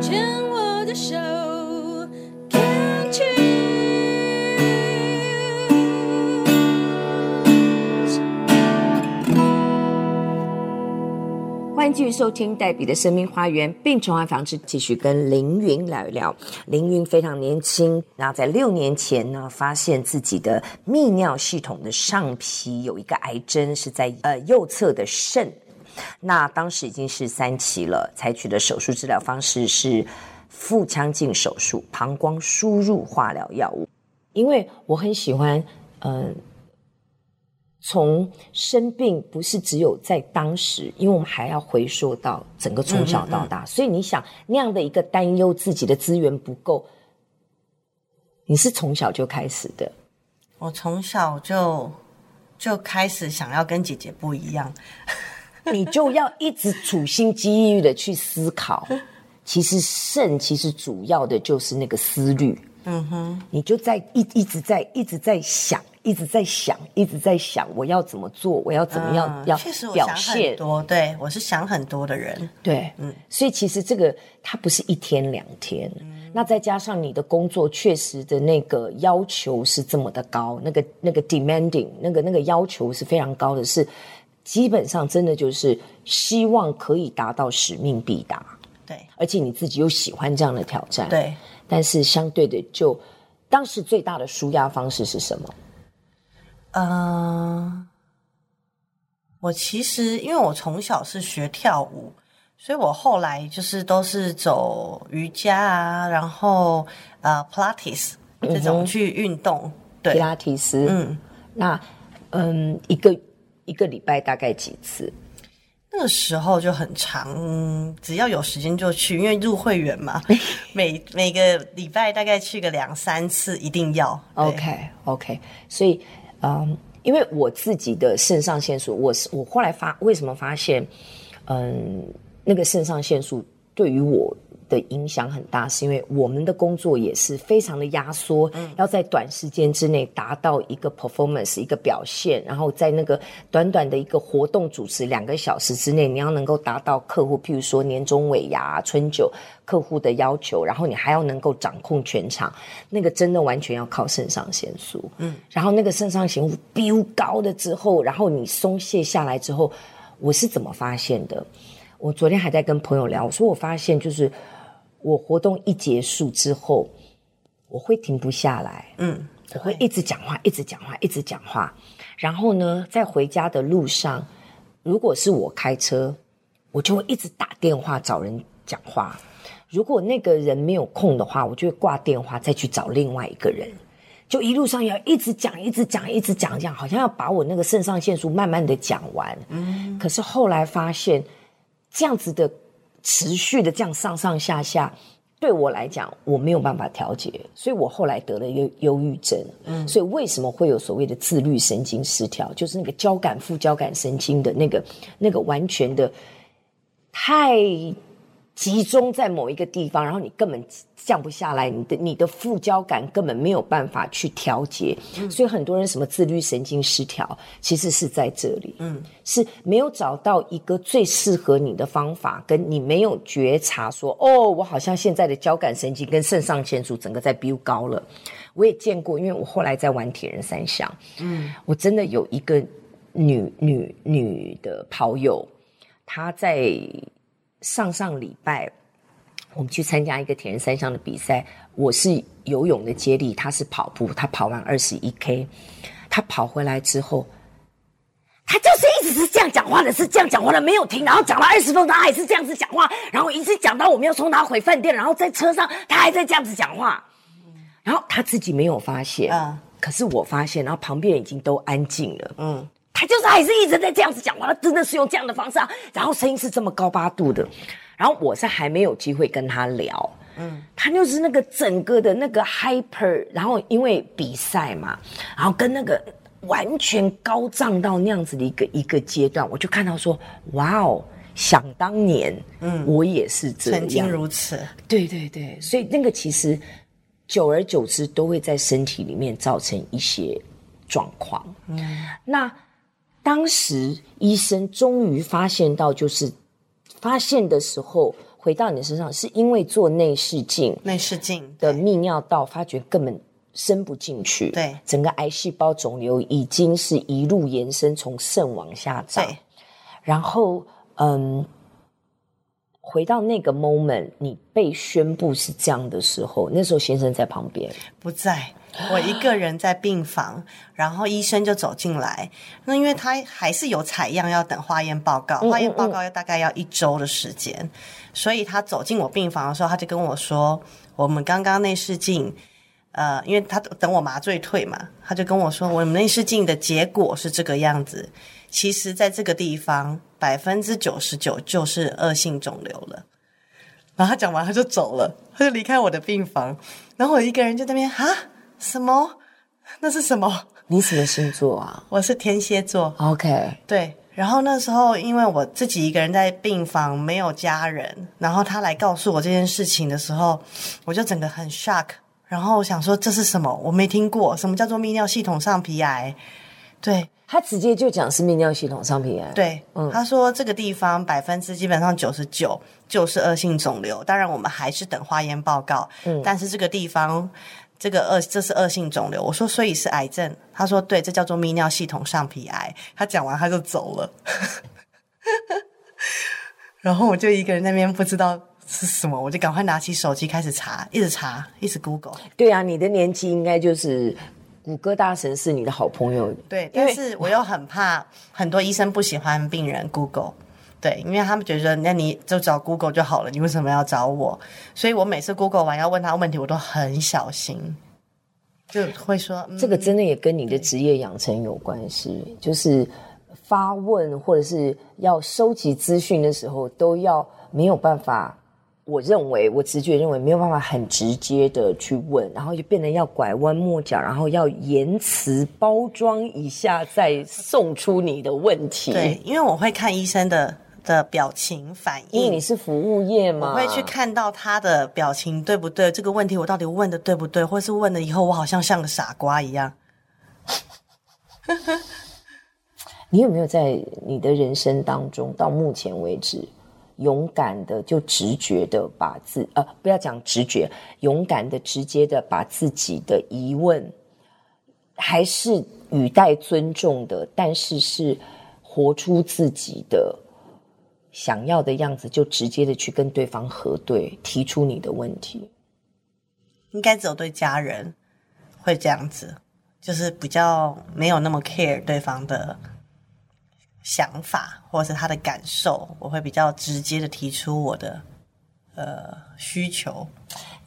牵我的手，Can't you？欢迎继续收听黛比的生命花园病虫害防治，继续跟凌云聊一聊。凌云非常年轻，那在六年前呢，发现自己的泌尿系统的上皮有一个癌症，是在呃右侧的肾。那当时已经是三期了，采取的手术治疗方式是腹腔镜手术、膀胱输入化疗药物。因为我很喜欢，嗯、呃，从生病不是只有在当时，因为我们还要回溯到整个从小到大。嗯嗯嗯。所以你想那样的一个担忧自己的资源不够，你是从小就开始的？我从小就就开始想要跟姐姐不一样。你就要一直处心积虑的去思考，其实肾其实主要的就是那个思虑，嗯哼，你就在一一直在一直在想，一直在想，一直在想，我要怎么做，我要怎么样、嗯、要确实表现，我想很多，对，我是想很多的人，对，嗯，所以其实这个它不是一天两天，嗯，那再加上你的工作确实的那个要求是这么的高，那个那个 demanding，那个那个要求是非常高的，是。基本上真的就是希望可以达到使命必达，对，而且你自己又喜欢这样的挑战，对。但是相对的就，就当时最大的舒压方式是什么？嗯、呃，我其实因为我从小是学跳舞，所以我后来就是都是走瑜伽啊，然后呃，Pilates 这种去运动，嗯、对，皮拉提斯，嗯，那嗯一个。一个礼拜大概几次？那个时候就很长，只要有时间就去，因为入会员嘛，每每个礼拜大概去个两三次，一定要。OK OK，所以嗯，因为我自己的肾上腺素，我是我后来发为什么发现，嗯，那个肾上腺素对于我。的影响很大，是因为我们的工作也是非常的压缩，嗯，要在短时间之内达到一个 performance 一个表现，然后在那个短短的一个活动主持两个小时之内，你要能够达到客户，譬如说年终尾牙、春酒客户的要求，然后你还要能够掌控全场，那个真的完全要靠肾上腺素，嗯，然后那个肾上腺素飙高了之后，然后你松懈下来之后，我是怎么发现的？我昨天还在跟朋友聊，我说我发现就是。我活动一结束之后，我会停不下来，嗯，我会一直讲话，一直讲话，一直讲话。然后呢，在回家的路上，如果是我开车，我就会一直打电话找人讲话。如果那个人没有空的话，我就会挂电话再去找另外一个人。就一路上要一直讲，一直讲，一直讲，讲好像要把我那个肾上腺素慢慢的讲完。嗯，可是后来发现这样子的。持续的这样上上下下，对我来讲我没有办法调节，所以我后来得了忧忧郁症。嗯，所以为什么会有所谓的自律神经失调？就是那个交感副交感神经的那个那个完全的太。集中在某一个地方，然后你根本降不下来，你的你的副交感根本没有办法去调节，嗯，所以很多人什么自律神经失调，其实是在这里，嗯，是没有找到一个最适合你的方法，跟你没有觉察说，哦，我好像现在的交感神经跟肾上腺素整个在飙高了。我也见过，因为我后来在玩铁人三项，嗯，我真的有一个女女女的跑友，她在。上上礼拜，我们去参加一个铁人三项的比赛。我是游泳的接力，他是跑步。他跑完二十一 K，他跑回来之后，他就是一直是这样讲话的，是这样讲话的，没有停。然后讲了二十分钟，他还是这样子讲话。然后一直讲到我们要送他回饭店，然后在车上他还在这样子讲话。然后他自己没有发现，嗯，可是我发现，然后旁边已经都安静了，嗯。他就是还是一直在这样子讲话，他真的是用这样的方式啊，然后声音是这么高八度的，然后我是还没有机会跟他聊，嗯，他就是那个整个的那个 hyper，然后因为比赛嘛，然后跟那个完全高涨到那样子的一个一个阶段，我就看到说，哇哦，想当年，嗯，我也是这样，曾经如此，对对对，所以那个其实久而久之都会在身体里面造成一些状况，嗯，那。当时医生终于发现到，就是发现的时候，回到你身上，是因为做内视镜，内视镜的泌尿道发觉根本伸不进去，对，整个癌细胞肿瘤已经是一路延伸，从肾往下长，对，然后嗯。回到那个 moment，你被宣布是这样的时候，那时候先生在旁边，不在，我一个人在病房，然后医生就走进来。那因为他还是有采样要等化验报告，化验报告要大概要一周的时间，嗯嗯嗯，所以他走进我病房的时候，他就跟我说：“我们刚刚内视镜，呃，因为他等我麻醉退嘛，他就跟我说，我们内视镜的结果是这个样子。”其实，在这个地方，百分之九十九就是恶性肿瘤了。然后他讲完，他就走了，他就离开我的病房。然后我一个人就在那边啊，什么？那是什么？你什么星座啊？我是天蝎座。OK，对。然后那时候，因为我自己一个人在病房，没有家人。然后他来告诉我这件事情的时候，我就整个很 shock。然后我想说，这是什么？我没听过，什么叫做泌尿系统上皮癌？对。他直接就讲是泌尿系统上皮癌。对，嗯，他说这个地方百分之基本上九十九就是恶性肿瘤，当然我们还是等化验报告。嗯，但是这个地方这个恶这是恶性肿瘤。我说所以是癌症，他说对，这叫做泌尿系统上皮癌。他讲完他就走了，然后我就一个人在那边不知道是什么，我就赶快拿起手机开始查，一直查，一直 Google。对啊，你的年纪应该就是。谷歌大神是你的好朋友，对，但是我又很怕很多医生不喜欢病人 Google，对，因为他们觉得那你就找 Google 就好了，你为什么要找我？所以我每次 Google 完要问他问题，我都很小心，就会说、嗯、这个真的也跟你的职业养成有关系，就是发问或者是要收集资讯的时候，都要没有办法。我认为，我直觉认为没有办法很直接的去问，然后就变得要拐弯抹角，然后要言辞包装一下，再送出你的问题。对，因为我会看医生的的表情反应，因为你是服务业嘛，我会去看到他的表情对不对？这个问题我到底问的对不对？或是问了以后我好像像个傻瓜一样。你有没有在你的人生当中到目前为止？勇敢的，就直觉的把自呃，不要讲直觉，勇敢的、直接的把自己的疑问，还是语带尊重的，但是是活出自己的想要的样子，就直接的去跟对方核对，提出你的问题。应该只有对家人会这样子，就是比较没有那么 care 对方的。想法或者是他的感受，我会比较直接的提出我的呃需求。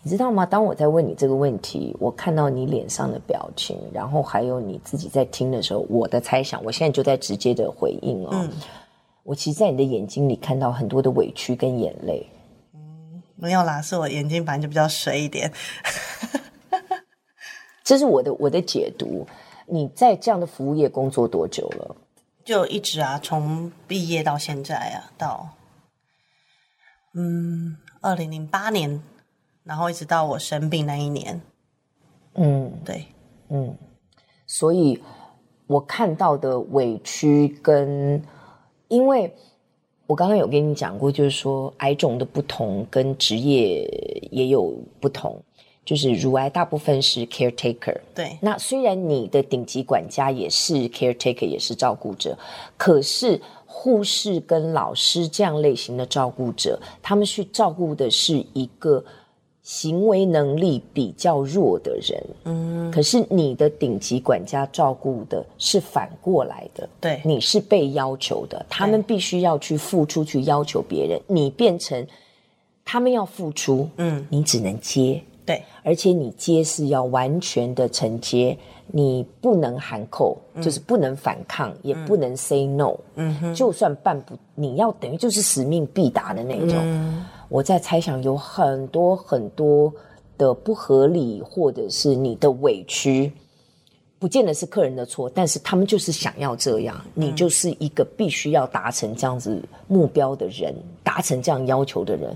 你知道吗？当我在问你这个问题，我看到你脸上的表情，然后还有你自己在听的时候，我的猜想，我现在就在直接的回应哦。嗯，我其实，在你的眼睛里看到很多的委屈跟眼泪。嗯，没有啦，是我眼睛本来就比较水一点。这是我的我的解读。你在这样的服务业工作多久了？就一直啊，从毕业到现在啊，到嗯，二零零八年，然后一直到我生病那一年，嗯，对，嗯，所以我看到的委屈跟，因为我刚刚有跟你讲过，就是说癌种的不同跟职业也有不同。就是乳癌大部分是 caretaker，对。那虽然你的顶级管家也是 caretaker，也是照顾者，可是护士跟老师这样类型的照顾者，他们去照顾的是一个行为能力比较弱的人。嗯。可是你的顶级管家照顾的是反过来的，对。你是被要求的，他们必须要去付出，去要求别人，你变成他们要付出，嗯，你只能接。对，而且你接是要完全的承接，你不能含扣，嗯、就是不能反抗，嗯、也不能 say no。嗯哼，就算办不，你要等于就是使命必达的那种。嗯、我在猜想有很多很多的不合理，或者是你的委屈，不见得是客人的错，但是他们就是想要这样，嗯、你就是一个必须要达成这样子目标的人，达成这样要求的人，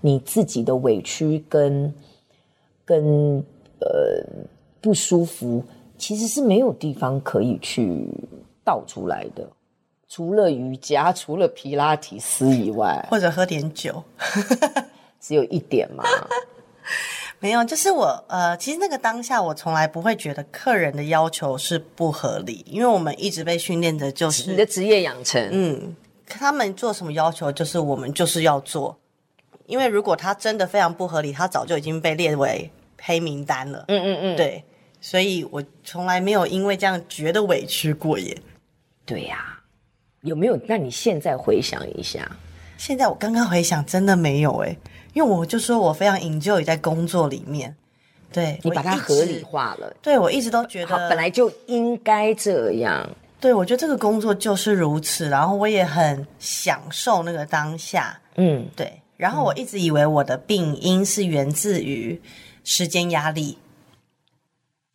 你自己的委屈跟。跟呃不舒服，其实是没有地方可以去倒出来的，除了瑜伽，除了皮拉提斯以外，或者喝点酒，只有一点嘛？没有，就是我呃，其实那个当下，我从来不会觉得客人的要求是不合理，因为我们一直被训练的就是你的职业养成，嗯，他们做什么要求，就是我们就是要做，因为如果他真的非常不合理，他早就已经被列为黑名单了。嗯嗯嗯，对，所以我从来没有因为这样觉得委屈过耶。对呀、啊，有没有？那你现在回想一下，现在我刚刚回想，真的没有诶。因为我就说我非常 enjoy 在工作里面，对，你把它合理化了。对，我一直都觉得本来就应该这样。对，我觉得这个工作就是如此，然后我也很享受那个当下。嗯，对。然后我一直以为我的病因是源自于时间压力，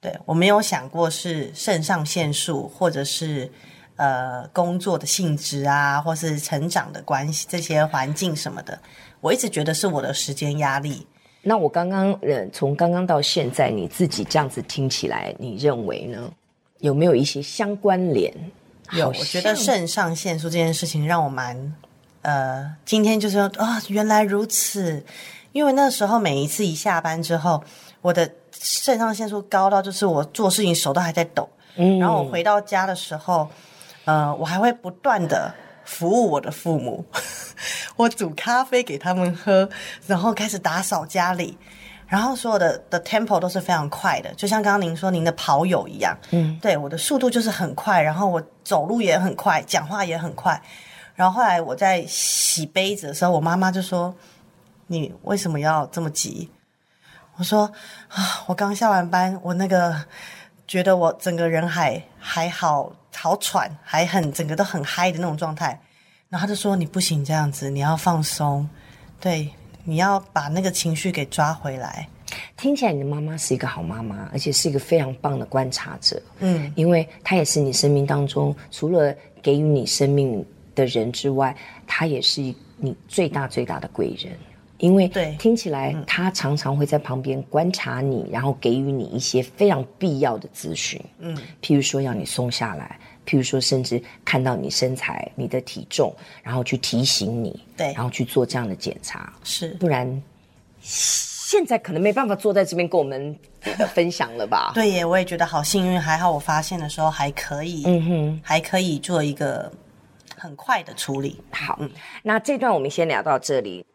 对，我没有想过是肾上腺素或者是呃工作的性质啊，或是成长的关系，这些环境什么的。我一直觉得是我的时间压力。那我刚刚呃，从刚刚到现在，你自己这样子听起来，你认为呢？有没有一些相关联？有，我觉得肾上腺素这件事情让我蛮呃，今天就是说啊、哦，原来如此。因为那时候每一次一下班之后，我的肾上腺素高到就是我做事情手都还在抖。嗯，然后我回到家的时候，呃，我还会不断的服务我的父母。我煮咖啡给他们喝，然后开始打扫家里，然后所有的的 tempo 都是非常快的，就像刚刚您说您的跑友一样，嗯，对，我的速度就是很快，然后我走路也很快，讲话也很快，然后后来我在洗杯子的时候，我妈妈就说：“你为什么要这么急？”我说：“啊，我刚下完班，我那个觉得我整个人还还好好喘，还很整个都很嗨的那种状态。”然后他就说：“你不行这样子，你要放松，对，你要把那个情绪给抓回来。”听起来你的妈妈是一个好妈妈，而且是一个非常棒的观察者。嗯，因为她也是你生命当中除了给予你生命的人之外，她也是你最大最大的贵人。因为对，听起来她常常会在旁边观察你，然后给予你一些非常必要的咨询。嗯，譬如说要你松下来。譬如说，甚至看到你身材、你的体重，然后去提醒你，对，然后去做这样的检查，是，不然现在可能没办法坐在这边跟我们分享了吧？对耶，我也觉得好幸运，还好我发现的时候还可以，嗯哼，还可以做一个很快的处理。好，嗯，那这段我们先聊到这里。